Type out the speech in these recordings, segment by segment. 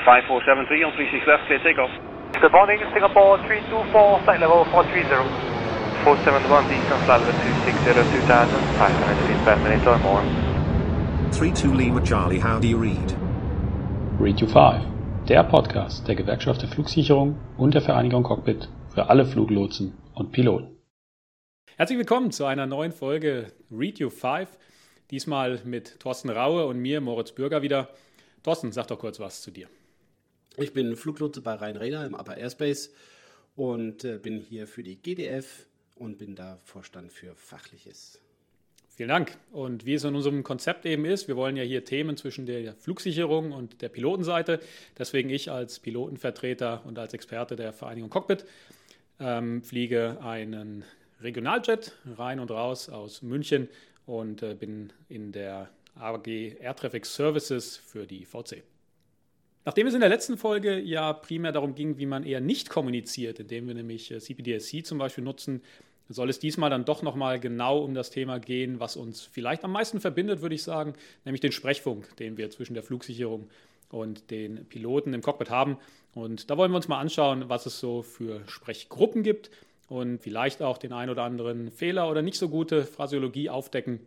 5473 on 36 left, clear takeoff. Good morning, Singapore 324, flight level 430. 471, distance level 260, 2000, 500 feet per minute or more. 32 Lima Charlie, how do you read? Read You 5, der Podcast der Gewerkschaft der Flugsicherung und der Vereinigung Cockpit für alle Fluglotsen und Piloten. Herzlich willkommen zu einer neuen Folge Read You 5. Diesmal mit Thorsten Raue und mir, Moritz Bürger, wieder. Thorsten, sag doch kurz was zu dir. Ich bin Fluglotse bei Rhein-Räder im Upper Airspace und äh, bin hier für die GDF und bin da Vorstand für Fachliches. Vielen Dank. Und wie es in unserem Konzept eben ist, wir wollen ja hier Themen zwischen der Flugsicherung und der Pilotenseite. Deswegen ich als Pilotenvertreter und als Experte der Vereinigung Cockpit ähm, fliege einen Regionaljet rein und raus aus München und äh, bin in der AG Air Traffic Services für die VC. Nachdem es in der letzten Folge ja primär darum ging, wie man eher nicht kommuniziert, indem wir nämlich äh, CPDSC zum Beispiel nutzen, soll es diesmal dann doch nochmal genau um das Thema gehen, was uns vielleicht am meisten verbindet, würde ich sagen, nämlich den Sprechfunk, den wir zwischen der Flugsicherung und den Piloten im Cockpit haben. Und da wollen wir uns mal anschauen, was es so für Sprechgruppen gibt und vielleicht auch den ein oder anderen Fehler oder nicht so gute Phraseologie aufdecken.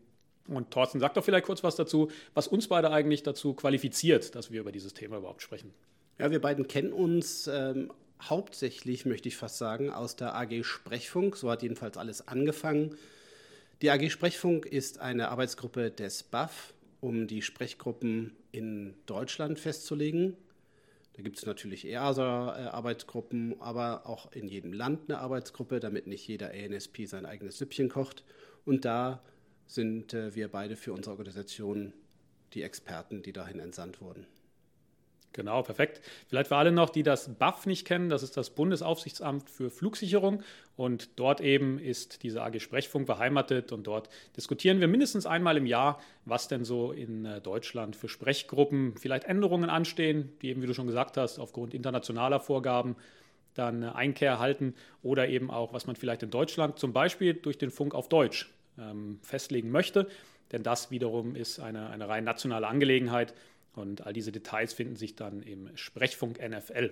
Und Thorsten, sag doch vielleicht kurz was dazu, was uns beide eigentlich dazu qualifiziert, dass wir über dieses Thema überhaupt sprechen. Ja, wir beiden kennen uns ähm, hauptsächlich, möchte ich fast sagen, aus der AG Sprechfunk. So hat jedenfalls alles angefangen. Die AG Sprechfunk ist eine Arbeitsgruppe des BAF, um die Sprechgruppen in Deutschland festzulegen. Da gibt es natürlich EASA-Arbeitsgruppen, aber auch in jedem Land eine Arbeitsgruppe, damit nicht jeder ANSP sein eigenes Süppchen kocht. Und da sind äh, wir beide für unsere Organisation die Experten, die dahin entsandt wurden. Genau, perfekt. Vielleicht für alle noch, die das BAF nicht kennen, das ist das Bundesaufsichtsamt für Flugsicherung und dort eben ist diese AG Sprechfunk beheimatet und dort diskutieren wir mindestens einmal im Jahr, was denn so in äh, Deutschland für Sprechgruppen vielleicht Änderungen anstehen, die eben, wie du schon gesagt hast, aufgrund internationaler Vorgaben dann Einkehr erhalten oder eben auch, was man vielleicht in Deutschland zum Beispiel durch den Funk auf Deutsch ähm, festlegen möchte. Denn das wiederum ist eine, eine rein nationale Angelegenheit und all diese Details finden sich dann im Sprechfunk NFL.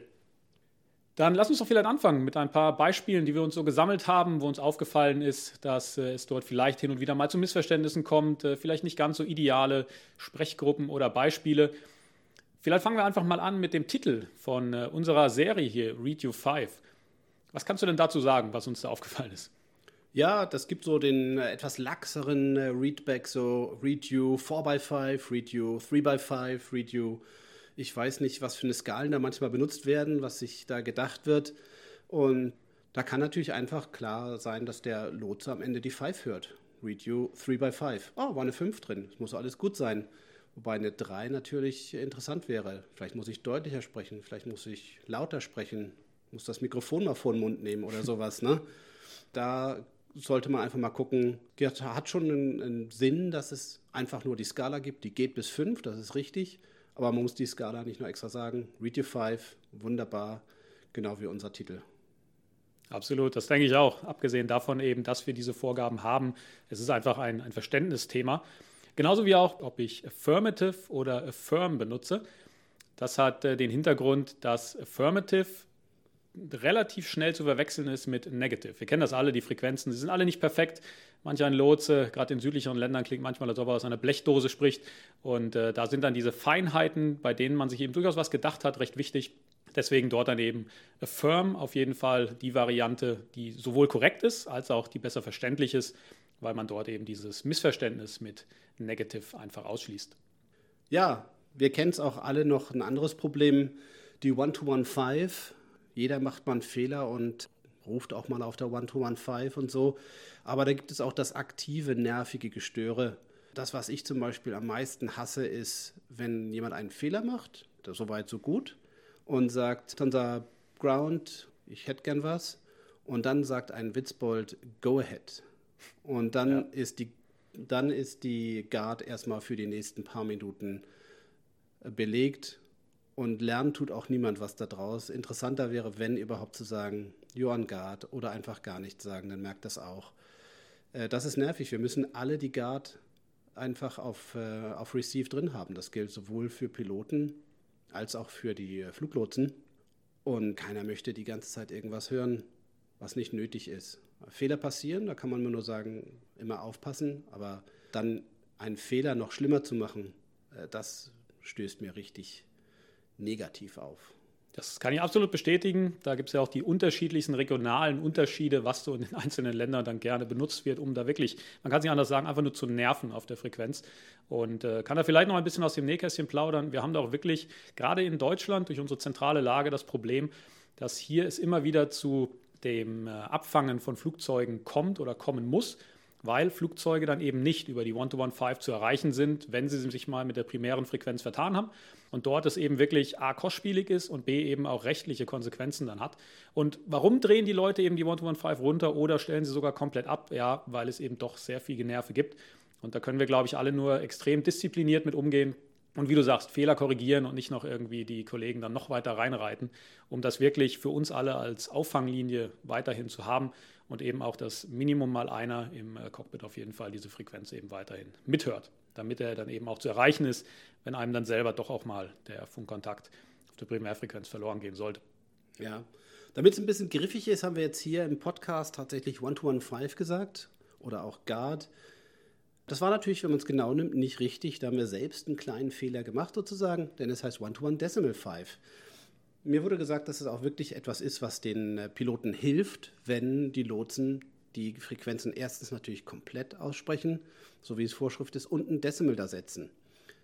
Dann lass uns doch vielleicht anfangen mit ein paar Beispielen, die wir uns so gesammelt haben, wo uns aufgefallen ist, dass äh, es dort vielleicht hin und wieder mal zu Missverständnissen kommt, äh, vielleicht nicht ganz so ideale Sprechgruppen oder Beispiele. Vielleicht fangen wir einfach mal an mit dem Titel von äh, unserer Serie hier, Read You 5. Was kannst du denn dazu sagen, was uns da aufgefallen ist? Ja, das gibt so den äh, etwas laxeren äh, Readback, so Read You 4x5, Read You 3x5, Read You, ich weiß nicht, was für eine Skalen da manchmal benutzt werden, was sich da gedacht wird. Und da kann natürlich einfach klar sein, dass der Lotse am Ende die 5 hört. Read You 3x5. Oh, war eine 5 drin. Das muss alles gut sein. Wobei eine 3 natürlich interessant wäre. Vielleicht muss ich deutlicher sprechen, vielleicht muss ich lauter sprechen, muss das Mikrofon mal vor den Mund nehmen oder sowas. Ne? Da sollte man einfach mal gucken. Hat schon einen, einen, Sinn, dass es einfach nur die Skala gibt. Die geht bis 5, das ist richtig. Aber man muss die Skala nicht nur extra sagen. Read Your 5, wunderbar, genau wie unser Titel. Absolut, das denke ich auch. Abgesehen davon eben, dass wir diese Vorgaben haben. Es ist einfach ein, ein Verständnisthema. Genauso wie auch, ob ich Affirmative oder Affirm benutze. Das hat äh, den Hintergrund, dass Affirmative relativ schnell zu verwechseln ist mit Negative. Wir kennen das alle, die Frequenzen, sie sind alle nicht perfekt. Manch ein Lotse, gerade in südlicheren Ländern, klingt manchmal, als ob er aus einer Blechdose spricht. Und äh, da sind dann diese Feinheiten, bei denen man sich eben durchaus was gedacht hat, recht wichtig. Deswegen dort dann eben Affirm auf jeden Fall die Variante, die sowohl korrekt ist, als auch die besser verständlich ist, weil man dort eben dieses Missverständnis mit Negative einfach ausschließt. Ja, wir kennen es auch alle noch ein anderes Problem. Die One-to-One-Five jeder macht mal einen Fehler und ruft auch mal auf der One-to-One-Five und so. Aber da gibt es auch das aktive, nervige Gestöre. Das, was ich zum Beispiel am meisten hasse, ist, wenn jemand einen Fehler macht, soweit so gut, und sagt, unser Ground, ich hätte gern was. Und dann sagt ein Witzbold, go ahead. Und dann, ja. ist, die, dann ist die Guard erstmal für die nächsten paar Minuten belegt und lernen tut auch niemand was daraus. Interessanter wäre, wenn überhaupt zu sagen, Johann Guard oder einfach gar nichts sagen, dann merkt das auch. Äh, das ist nervig. Wir müssen alle die Guard einfach auf, äh, auf Receive drin haben. Das gilt sowohl für Piloten als auch für die Fluglotsen. Und keiner möchte die ganze Zeit irgendwas hören, was nicht nötig ist. Fehler passieren, da kann man nur sagen, immer aufpassen, aber dann einen Fehler noch schlimmer zu machen, äh, das stößt mir richtig negativ auf. Das kann ich absolut bestätigen. Da gibt es ja auch die unterschiedlichsten regionalen Unterschiede, was so in den einzelnen Ländern dann gerne benutzt wird, um da wirklich, man kann es nicht anders sagen, einfach nur zu nerven auf der Frequenz. Und äh, kann da vielleicht noch ein bisschen aus dem Nähkästchen plaudern. Wir haben da auch wirklich, gerade in Deutschland, durch unsere zentrale Lage das Problem, dass hier es immer wieder zu dem äh, Abfangen von Flugzeugen kommt oder kommen muss weil Flugzeuge dann eben nicht über die One-to-One-5 zu erreichen sind, wenn sie sich mal mit der primären Frequenz vertan haben. Und dort es eben wirklich A, kostspielig ist und B, eben auch rechtliche Konsequenzen dann hat. Und warum drehen die Leute eben die One-to-One-5 runter oder stellen sie sogar komplett ab? Ja, weil es eben doch sehr viel Generve gibt. Und da können wir, glaube ich, alle nur extrem diszipliniert mit umgehen. Und wie du sagst, Fehler korrigieren und nicht noch irgendwie die Kollegen dann noch weiter reinreiten, um das wirklich für uns alle als Auffanglinie weiterhin zu haben und eben auch, dass Minimum mal einer im äh, Cockpit auf jeden Fall diese Frequenz eben weiterhin mithört, damit er dann eben auch zu erreichen ist, wenn einem dann selber doch auch mal der Funkkontakt auf der Primärfrequenz verloren gehen sollte. Ja, damit es ein bisschen griffig ist, haben wir jetzt hier im Podcast tatsächlich One-to-One-5 gesagt oder auch Guard. Das war natürlich, wenn man es genau nimmt, nicht richtig. Da haben wir selbst einen kleinen Fehler gemacht sozusagen, denn es heißt One-to-One-Decimal-5. Mir wurde gesagt, dass es auch wirklich etwas ist, was den äh, Piloten hilft, wenn die Lotsen die Frequenzen erstens natürlich komplett aussprechen, so wie es Vorschrift ist, und ein Decimal da setzen,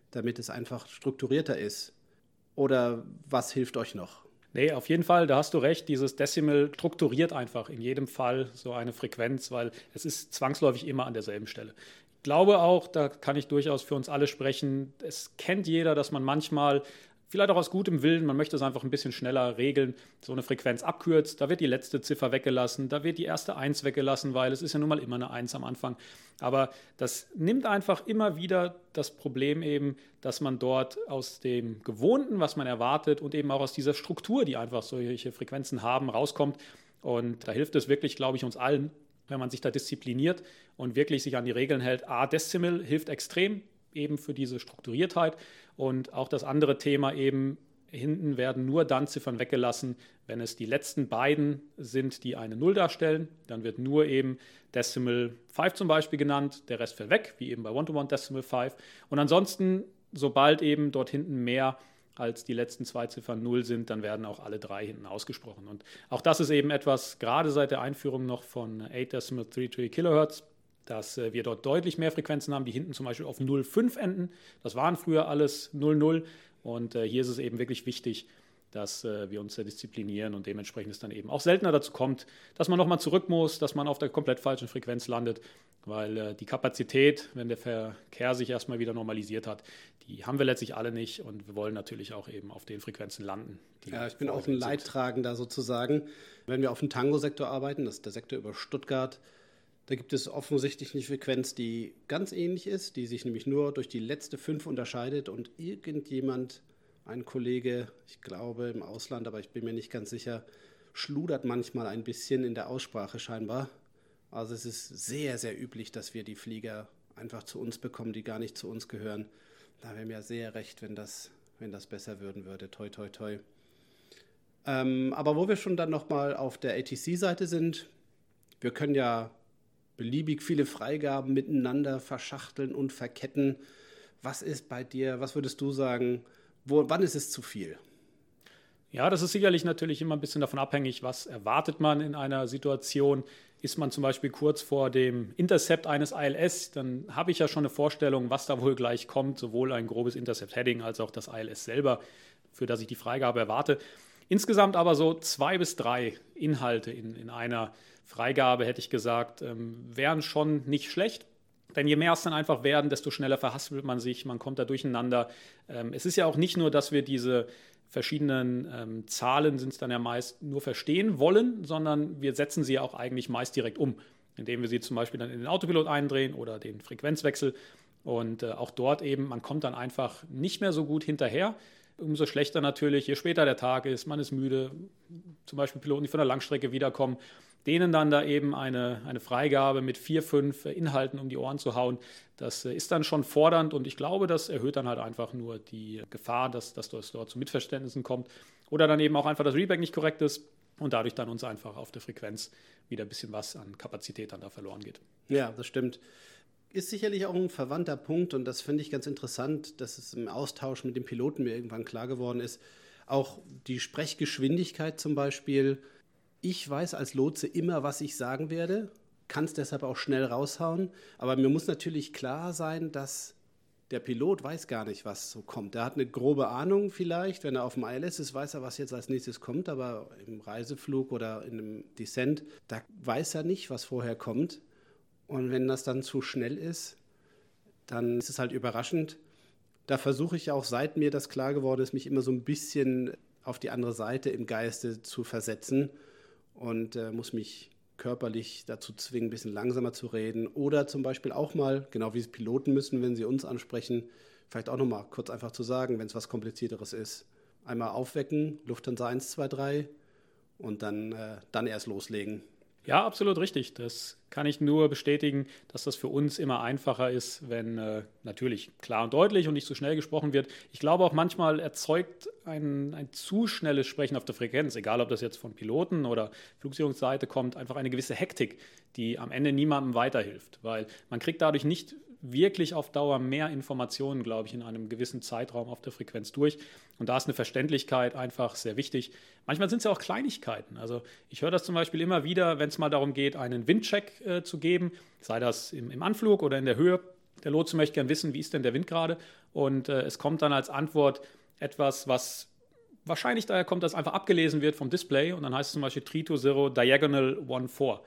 damit es einfach strukturierter ist. Oder was hilft euch noch? Nee, auf jeden Fall, da hast du recht. Dieses Decimal strukturiert einfach in jedem Fall so eine Frequenz, weil es ist zwangsläufig immer an derselben Stelle. Ich glaube auch, da kann ich durchaus für uns alle sprechen, es kennt jeder, dass man manchmal vielleicht auch aus gutem Willen, man möchte es einfach ein bisschen schneller regeln, so eine Frequenz abkürzt, da wird die letzte Ziffer weggelassen, da wird die erste Eins weggelassen, weil es ist ja nun mal immer eine Eins am Anfang. Aber das nimmt einfach immer wieder das Problem eben, dass man dort aus dem Gewohnten, was man erwartet und eben auch aus dieser Struktur, die einfach solche Frequenzen haben, rauskommt. Und da hilft es wirklich, glaube ich, uns allen, wenn man sich da diszipliniert und wirklich sich an die Regeln hält. A, Decimal hilft extrem, eben für diese Strukturiertheit. Und auch das andere Thema eben, hinten werden nur dann Ziffern weggelassen, wenn es die letzten beiden sind, die eine Null darstellen. Dann wird nur eben Decimal 5 zum Beispiel genannt, der Rest fällt weg, wie eben bei One-to-One -One Decimal 5. Und ansonsten, sobald eben dort hinten mehr als die letzten zwei Ziffern 0 sind, dann werden auch alle drei hinten ausgesprochen. Und auch das ist eben etwas, gerade seit der Einführung noch von 8.33 Kilohertz, dass äh, wir dort deutlich mehr Frequenzen haben, die hinten zum Beispiel auf 0,5 enden. Das waren früher alles 0,0 und äh, hier ist es eben wirklich wichtig, dass äh, wir uns sehr disziplinieren und dementsprechend es dann eben auch seltener dazu kommt, dass man nochmal zurück muss, dass man auf der komplett falschen Frequenz landet, weil die Kapazität, wenn der Verkehr sich erstmal wieder normalisiert hat, die haben wir letztlich alle nicht und wir wollen natürlich auch eben auf den Frequenzen landen. Ja, ich bin auch ein Leidtragender sozusagen. Wenn wir auf dem Tango-Sektor arbeiten, das ist der Sektor über Stuttgart, da gibt es offensichtlich eine Frequenz, die ganz ähnlich ist, die sich nämlich nur durch die letzte 5 unterscheidet und irgendjemand, ein Kollege, ich glaube im Ausland, aber ich bin mir nicht ganz sicher, schludert manchmal ein bisschen in der Aussprache scheinbar. Also es ist sehr, sehr üblich, dass wir die Flieger einfach zu uns bekommen, die gar nicht zu uns gehören. Da wäre mir sehr recht, wenn das, wenn das besser würden würde. Toi, toi, toi. Ähm, aber wo wir schon dann nochmal auf der ATC-Seite sind, wir können ja beliebig viele Freigaben miteinander verschachteln und verketten. Was ist bei dir, was würdest du sagen, wo, wann ist es zu viel? Ja, das ist sicherlich natürlich immer ein bisschen davon abhängig, was erwartet man in einer Situation. Ist man zum Beispiel kurz vor dem Intercept eines ILS, dann habe ich ja schon eine Vorstellung, was da wohl gleich kommt, sowohl ein grobes Intercept-Heading als auch das ILS selber, für das ich die Freigabe erwarte. Insgesamt aber so zwei bis drei Inhalte in, in einer Freigabe, hätte ich gesagt, ähm, wären schon nicht schlecht. Denn je mehr es dann einfach werden, desto schneller verhaspelt man sich, man kommt da durcheinander. Ähm, es ist ja auch nicht nur, dass wir diese verschiedenen ähm, Zahlen, sind es dann ja meist, nur verstehen wollen, sondern wir setzen sie ja auch eigentlich meist direkt um, indem wir sie zum Beispiel dann in den Autopilot eindrehen oder den Frequenzwechsel. Und äh, auch dort eben, man kommt dann einfach nicht mehr so gut hinterher. Umso schlechter natürlich, je später der Tag ist, man ist müde, zum Beispiel Piloten, die von der Langstrecke wiederkommen denen dann da eben eine, eine Freigabe mit vier, fünf Inhalten um die Ohren zu hauen, das äh, ist dann schon fordernd und ich glaube, das erhöht dann halt einfach nur die Gefahr, dass, dass das dort zu Missverständnissen kommt oder dann eben auch einfach das Reback nicht korrekt ist und dadurch dann uns einfach auf der Frequenz wieder ein bisschen was an Kapazität dann da verloren geht. Ja, das stimmt. Ist sicherlich auch ein verwandter Punkt und das finde ich ganz interessant, dass es im Austausch mit dem Piloten mir irgendwann klar geworden ist. Auch die Sprechgeschwindigkeit zum Beispiel. Ich weiß als Lotse immer, was ich sagen werde, kann es deshalb auch schnell raushauen. Aber mir muss natürlich klar sein, dass der Pilot weiß gar nicht, was so kommt. Er hat eine grobe Ahnung vielleicht, wenn er auf dem ILS ist, weiß er, was jetzt als nächstes kommt, aber im Reiseflug oder in einem Descent, da weiß er nicht, was vorher kommt. Und wenn das dann zu schnell ist, dann ist es halt überraschend. Da versuche ich auch, seit mir das klar geworden ist, mich immer so ein bisschen auf die andere Seite im Geiste zu versetzen und äh, muss mich körperlich dazu zwingen, ein bisschen langsamer zu reden. Oder zum Beispiel auch mal, genau wie es Piloten müssen, wenn sie uns ansprechen, vielleicht auch nochmal kurz einfach zu sagen, wenn es was Komplizierteres ist. Einmal aufwecken, Lufthansa 1, 2, 3 und dann, äh, dann erst loslegen. Ja, absolut richtig. Das kann ich nur bestätigen, dass das für uns immer einfacher ist, wenn äh, natürlich klar und deutlich und nicht zu so schnell gesprochen wird. Ich glaube auch manchmal erzeugt ein, ein zu schnelles Sprechen auf der Frequenz, egal ob das jetzt von Piloten oder Flugsicherungsseite kommt, einfach eine gewisse Hektik, die am Ende niemandem weiterhilft, weil man kriegt dadurch nicht wirklich auf Dauer mehr Informationen, glaube ich, in einem gewissen Zeitraum auf der Frequenz durch. Und da ist eine Verständlichkeit einfach sehr wichtig. Manchmal sind es ja auch Kleinigkeiten. Also ich höre das zum Beispiel immer wieder, wenn es mal darum geht, einen Windcheck äh, zu geben, sei das im, im, Anflug oder in der Höhe. Der Lotse möchte gerne wissen, wie ist denn der Wind gerade? Und äh, es kommt dann als Antwort etwas, was wahrscheinlich daher kommt, dass einfach abgelesen wird vom Display und dann heißt es zum Beispiel 320 Diagonal 14.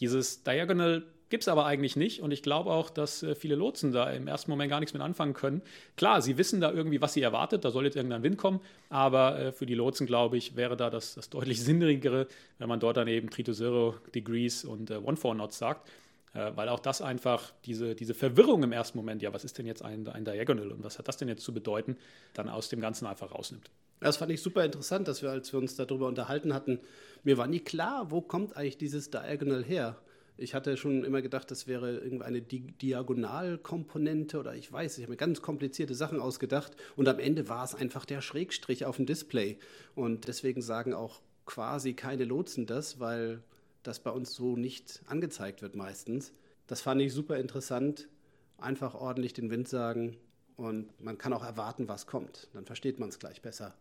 Dieses Diagonal Gibt es aber eigentlich nicht und ich glaube auch, dass äh, viele Lotsen da im ersten Moment gar nichts mit anfangen können. Klar, sie wissen da irgendwie, was sie erwartet, da soll jetzt irgendein Wind kommen, aber äh, für die Lotsen, glaube ich, wäre da das, das deutlich sinnigere, wenn man dort dann eben 3 to 0 Degrees und äh, 1 4 Knots sagt, äh, weil auch das einfach diese, diese Verwirrung im ersten Moment, ja, was ist denn jetzt ein, ein Diagonal und was hat das denn jetzt zu bedeuten, dann aus dem Ganzen einfach rausnimmt. Das fand ich super interessant, dass wir, als wir uns darüber unterhalten hatten, mir war nie klar, wo kommt eigentlich dieses Diagonal her? Ich hatte schon immer gedacht, das wäre irgendeine Di Diagonalkomponente oder ich weiß, ich habe mir ganz komplizierte Sachen ausgedacht und am Ende war es einfach der Schrägstrich auf dem Display. Und deswegen sagen auch quasi keine Lotsen das, weil das bei uns so nicht angezeigt wird meistens. Das fand ich super interessant. Einfach ordentlich den Wind sagen und man kann auch erwarten, was kommt. Dann versteht man es gleich besser.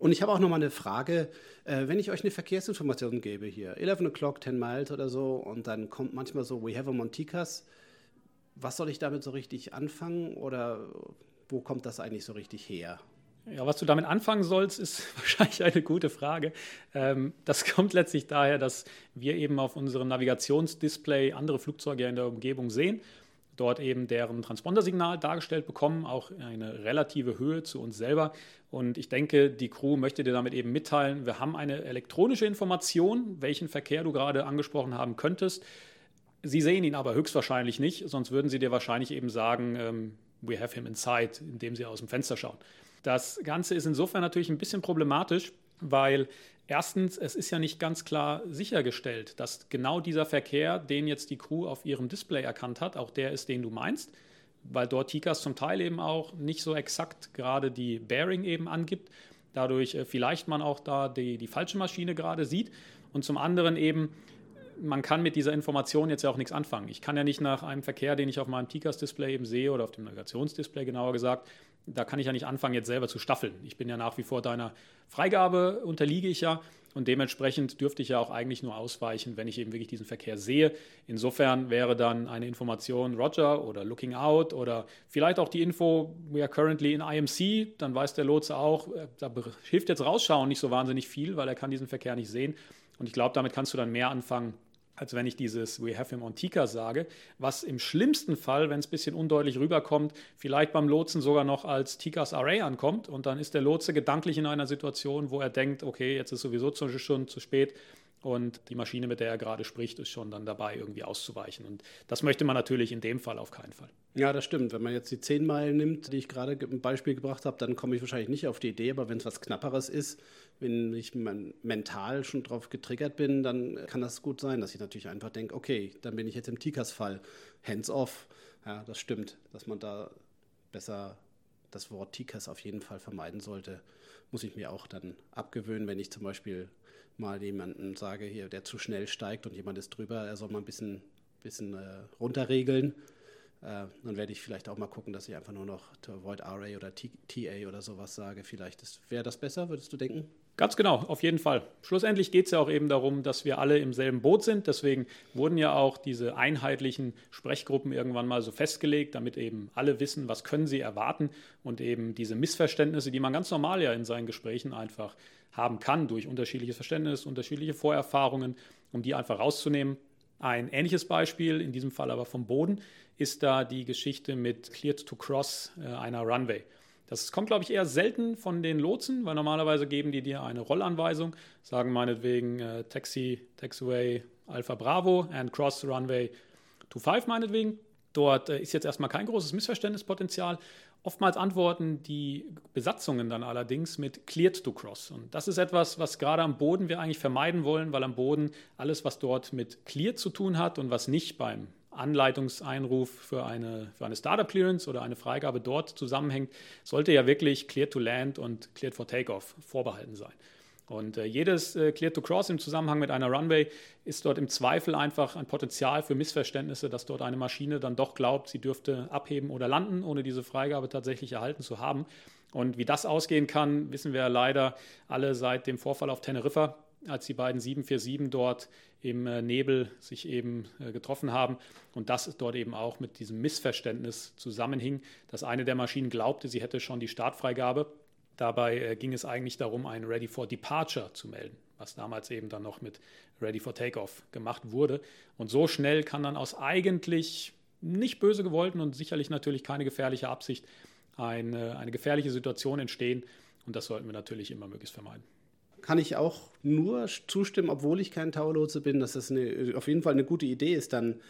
Und ich habe auch noch mal eine Frage. Äh, wenn ich euch eine Verkehrsinformation gebe hier, 11 o'clock, 10 miles oder so, und dann kommt manchmal so, we have a Monticas, was soll ich damit so richtig anfangen oder wo kommt das eigentlich so richtig her? Ja, was du damit anfangen sollst, ist wahrscheinlich eine gute Frage. Ähm, das kommt letztlich daher, dass wir eben auf unserem Navigationsdisplay andere Flugzeuge in der Umgebung sehen dort eben deren Transpondersignal dargestellt bekommen, auch eine relative Höhe zu uns selber. Und ich denke, die Crew möchte dir damit eben mitteilen, wir haben eine elektronische Information, welchen Verkehr du gerade angesprochen haben könntest. Sie sehen ihn aber höchstwahrscheinlich nicht, sonst würden sie dir wahrscheinlich eben sagen, ähm, we have him inside, indem sie aus dem Fenster schauen. Das Ganze ist insofern natürlich ein bisschen problematisch, weil Erstens, es ist ja nicht ganz klar sichergestellt, dass genau dieser Verkehr, den jetzt die Crew auf ihrem Display erkannt hat, auch der ist, den du meinst, weil dort TICAS zum Teil eben auch nicht so exakt gerade die Bearing eben angibt, dadurch äh, vielleicht man auch da die, die falsche Maschine gerade sieht und zum anderen eben, man kann mit dieser Information jetzt ja auch nichts anfangen. Ich kann ja nicht nach einem Verkehr, den ich auf meinem TICAS-Display eben sehe oder auf dem Navigationsdisplay genauer gesagt, da kann ich ja nicht anfangen, jetzt selber zu staffeln. Ich bin ja nach wie vor deiner Freigabe, unterliege ich ja. Und dementsprechend dürfte ich ja auch eigentlich nur ausweichen, wenn ich eben wirklich diesen Verkehr sehe. Insofern wäre dann eine Information Roger oder Looking Out oder vielleicht auch die Info, we are currently in IMC, dann weiß der Lotse auch, äh, da hilft jetzt rausschauen nicht so wahnsinnig viel, weil er kann diesen Verkehr nicht sehen. Und ich glaube, damit kannst du dann mehr anfangen, als wenn ich dieses We have him on Tika sage, was im schlimmsten Fall, wenn es ein bisschen undeutlich rüberkommt, vielleicht beim Lotsen sogar noch als Tikas Array ankommt und dann ist der Lotse gedanklich in einer Situation, wo er denkt, okay, jetzt ist sowieso schon zu spät, und die Maschine, mit der er gerade spricht, ist schon dann dabei, irgendwie auszuweichen. Und das möchte man natürlich in dem Fall auf keinen Fall. Ja, das stimmt. Wenn man jetzt die 10 Meilen nimmt, die ich gerade im Beispiel gebracht habe, dann komme ich wahrscheinlich nicht auf die Idee. Aber wenn es was Knapperes ist, wenn ich mental schon drauf getriggert bin, dann kann das gut sein, dass ich natürlich einfach denke, okay, dann bin ich jetzt im Tikas-Fall. Hands off. Ja, das stimmt, dass man da besser das Wort Tikas auf jeden Fall vermeiden sollte. Muss ich mir auch dann abgewöhnen, wenn ich zum Beispiel mal jemanden sage, hier, der zu schnell steigt und jemand ist drüber, er soll mal ein bisschen, bisschen äh, runterregeln. Äh, dann werde ich vielleicht auch mal gucken, dass ich einfach nur noch to avoid RA oder TA oder sowas sage. Vielleicht wäre das besser, würdest du denken? Ganz genau, auf jeden Fall. Schlussendlich geht es ja auch eben darum, dass wir alle im selben Boot sind. Deswegen wurden ja auch diese einheitlichen Sprechgruppen irgendwann mal so festgelegt, damit eben alle wissen, was können sie erwarten und eben diese Missverständnisse, die man ganz normal ja in seinen Gesprächen einfach haben kann durch unterschiedliches Verständnis, unterschiedliche Vorerfahrungen, um die einfach rauszunehmen. Ein ähnliches Beispiel, in diesem Fall aber vom Boden, ist da die Geschichte mit Cleared to Cross äh, einer Runway. Das kommt, glaube ich, eher selten von den Lotsen, weil normalerweise geben die dir eine Rollanweisung, sagen meinetwegen äh, Taxi, Taxiway Alpha Bravo and Cross Runway 25 meinetwegen. Dort äh, ist jetzt erstmal kein großes Missverständnispotenzial. Oftmals antworten die Besatzungen dann allerdings mit Cleared to Cross. Und das ist etwas, was gerade am Boden wir eigentlich vermeiden wollen, weil am Boden alles, was dort mit Cleared zu tun hat und was nicht beim Anleitungseinruf für eine, für eine Startup Clearance oder eine Freigabe dort zusammenhängt, sollte ja wirklich Clear to Land und Clear for Takeoff vorbehalten sein. Und äh, jedes äh, Clear to Cross im Zusammenhang mit einer Runway ist dort im Zweifel einfach ein Potenzial für Missverständnisse, dass dort eine Maschine dann doch glaubt, sie dürfte abheben oder landen, ohne diese Freigabe tatsächlich erhalten zu haben. Und wie das ausgehen kann, wissen wir leider alle seit dem Vorfall auf Teneriffa, als die beiden 747 dort im äh, Nebel sich eben äh, getroffen haben und das dort eben auch mit diesem Missverständnis zusammenhing, dass eine der Maschinen glaubte, sie hätte schon die Startfreigabe. Dabei äh, ging es eigentlich darum, ein Ready for Departure zu melden, was damals eben dann noch mit Ready for Takeoff gemacht wurde. Und so schnell kann dann aus eigentlich nicht böse gewollten und sicherlich natürlich keine gefährliche Absicht eine, eine gefährliche Situation entstehen. Und das sollten wir natürlich immer möglichst vermeiden kann ich auch nur zustimmen, obwohl ich kein Taulotse bin, dass das eine, auf jeden Fall eine gute Idee ist, dann,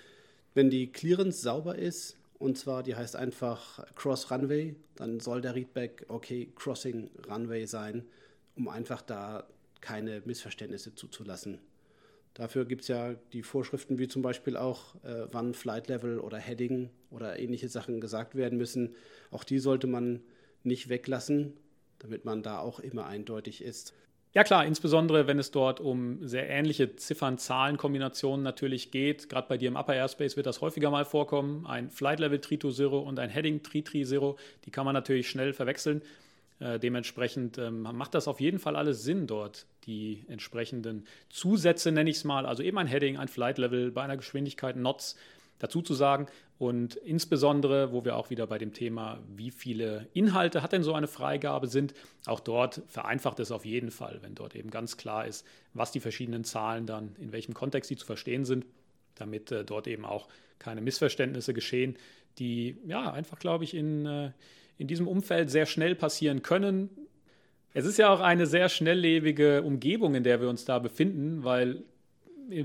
wenn die Clearance sauber ist, und zwar die heißt einfach Cross Runway, dann soll der Readback okay Crossing Runway sein, um einfach da keine Missverständnisse zuzulassen. Dafür gibt es ja die Vorschriften, wie zum Beispiel auch, äh, wann Flight Level oder Heading oder ähnliche Sachen gesagt werden müssen. Auch die sollte man nicht weglassen, damit man da auch immer eindeutig ist. Ja klar, insbesondere wenn es dort um sehr ähnliche Ziffern-Zahlen-Kombinationen natürlich geht. Gerade bei dir im Upper Airspace wird das häufiger mal vorkommen. Ein Flight Level 320 und ein Heading 330, die kann man natürlich schnell verwechseln. Äh, dementsprechend ähm, macht das auf jeden Fall alles Sinn dort, die entsprechenden Zusätze nenne ich es mal, also eben ein Heading, ein Flight Level bei einer Geschwindigkeit Knots dazu zu sagen. Und insbesondere, wo wir auch wieder bei dem Thema, wie viele Inhalte hat denn so eine Freigabe sind, auch dort vereinfacht es auf jeden Fall, wenn dort eben ganz klar ist, was die verschiedenen Zahlen dann, in welchem Kontext sie zu verstehen sind, damit äh, dort eben auch keine Missverständnisse geschehen, die ja einfach, glaube ich, in, äh, in diesem Umfeld sehr schnell passieren können. Es ist ja auch eine sehr schnelllebige Umgebung, in der wir uns da befinden, weil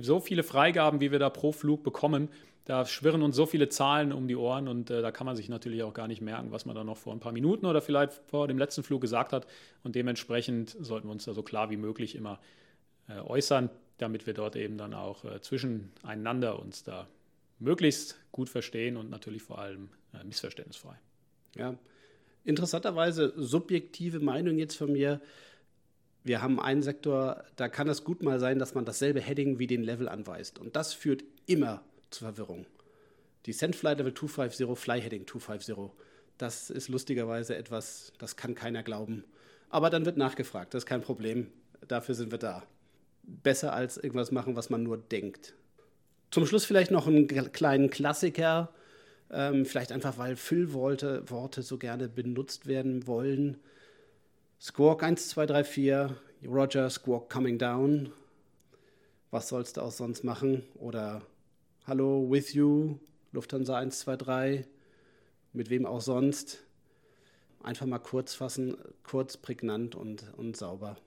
so viele Freigaben, wie wir da pro Flug bekommen, da schwirren uns so viele Zahlen um die Ohren und äh, da kann man sich natürlich auch gar nicht merken, was man da noch vor ein paar Minuten oder vielleicht vor dem letzten Flug gesagt hat. Und dementsprechend sollten wir uns da so klar wie möglich immer äh, äußern, damit wir dort eben dann auch äh, zwischeneinander uns da möglichst gut verstehen und natürlich vor allem äh, missverständnisfrei. Ja, interessanterweise subjektive Meinung jetzt von mir. Wir haben einen Sektor, da kann es gut mal sein, dass man dasselbe Heading wie den Level anweist. Und das führt immer zur Verwirrung. Die Sendfly Level 250, Flyheading 250, das ist lustigerweise etwas, das kann keiner glauben. Aber dann wird nachgefragt, das ist kein Problem. Dafür sind wir da. Besser als irgendwas machen, was man nur denkt. Zum Schluss vielleicht noch einen kleinen Klassiker. Ähm, vielleicht einfach, weil Füllworte Worte so gerne benutzt werden wollen. Squawk 1234, Roger, Squawk coming down. Was sollst du auch sonst machen? Oder Hallo, with you, Lufthansa 123, mit wem auch sonst. Einfach mal kurz fassen, kurz, prägnant und, und sauber.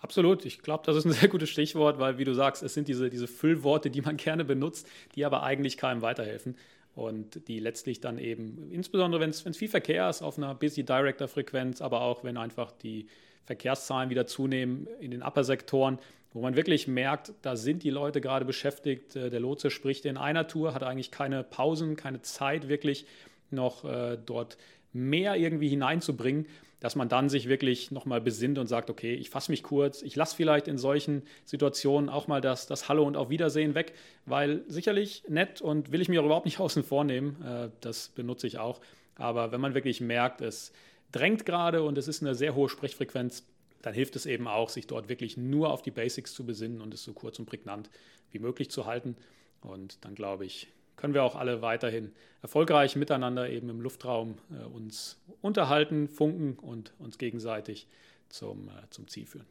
Absolut. Ich glaube, das ist ein sehr gutes Stichwort, weil, wie du sagst, es sind diese, diese Füllworte, die man gerne benutzt, die aber eigentlich keinem weiterhelfen und die letztlich dann eben, insbesondere wenn es viel Verkehr ist auf einer Busy Director Frequenz, aber auch wenn einfach die Verkehrszahlen wieder zunehmen in den Upper-Sektoren, wo man wirklich merkt, da sind die Leute gerade beschäftigt. Äh, der Lotse spricht in einer Tour, hat eigentlich keine Pausen, keine Zeit wirklich noch äh, dort mehr irgendwie hineinzubringen, dass man dann sich wirklich nochmal besinnt und sagt, okay, ich fasse mich kurz, ich lasse vielleicht in solchen Situationen auch mal das, das Hallo und auf Wiedersehen weg, weil sicherlich nett und will ich mir auch überhaupt nicht außen vornehmen, äh, das benutze ich auch. Aber wenn man wirklich merkt, es drängt gerade und es ist eine sehr hohe Sprechfrequenz, dann hilft es eben auch, sich dort wirklich nur auf die Basics zu besinnen und es so kurz und prägnant wie möglich zu halten. Und dann glaube ich, können wir auch alle weiterhin erfolgreich miteinander eben im Luftraum äh, uns unterhalten, funken und uns gegenseitig zum, äh, zum Ziel führen.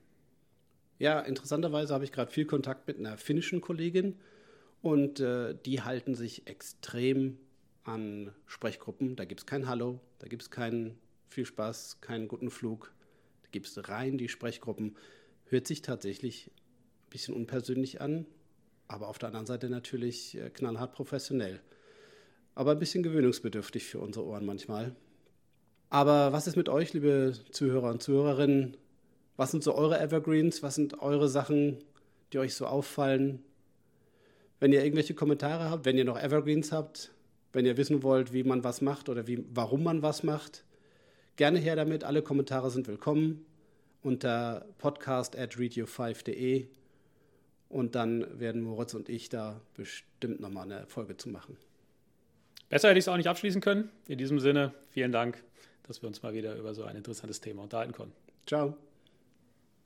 Ja, interessanterweise habe ich gerade viel Kontakt mit einer finnischen Kollegin und äh, die halten sich extrem an Sprechgruppen. Da gibt es kein Hallo, da gibt es keinen viel Spaß, keinen guten Flug. Es rein die Sprechgruppen. Hört sich tatsächlich ein bisschen unpersönlich an, aber auf der anderen Seite natürlich äh, knallhart professionell. Aber ein bisschen gewöhnungsbedürftig für unsere Ohren manchmal. Aber was ist mit euch, liebe Zuhörer und Zuhörerinnen? Was sind so eure Evergreens? Was sind eure Sachen, die euch so auffallen? Wenn ihr irgendwelche Kommentare habt, wenn ihr noch Evergreens habt, wenn ihr wissen wollt, wie man was macht oder wie, warum man was macht, gerne her damit. Alle Kommentare sind willkommen unter podcast at radio5.de und dann werden Moritz und ich da bestimmt nochmal eine Folge zu machen. Besser hätte ich es auch nicht abschließen können. In diesem Sinne, vielen Dank, dass wir uns mal wieder über so ein interessantes Thema unterhalten konnten. Ciao.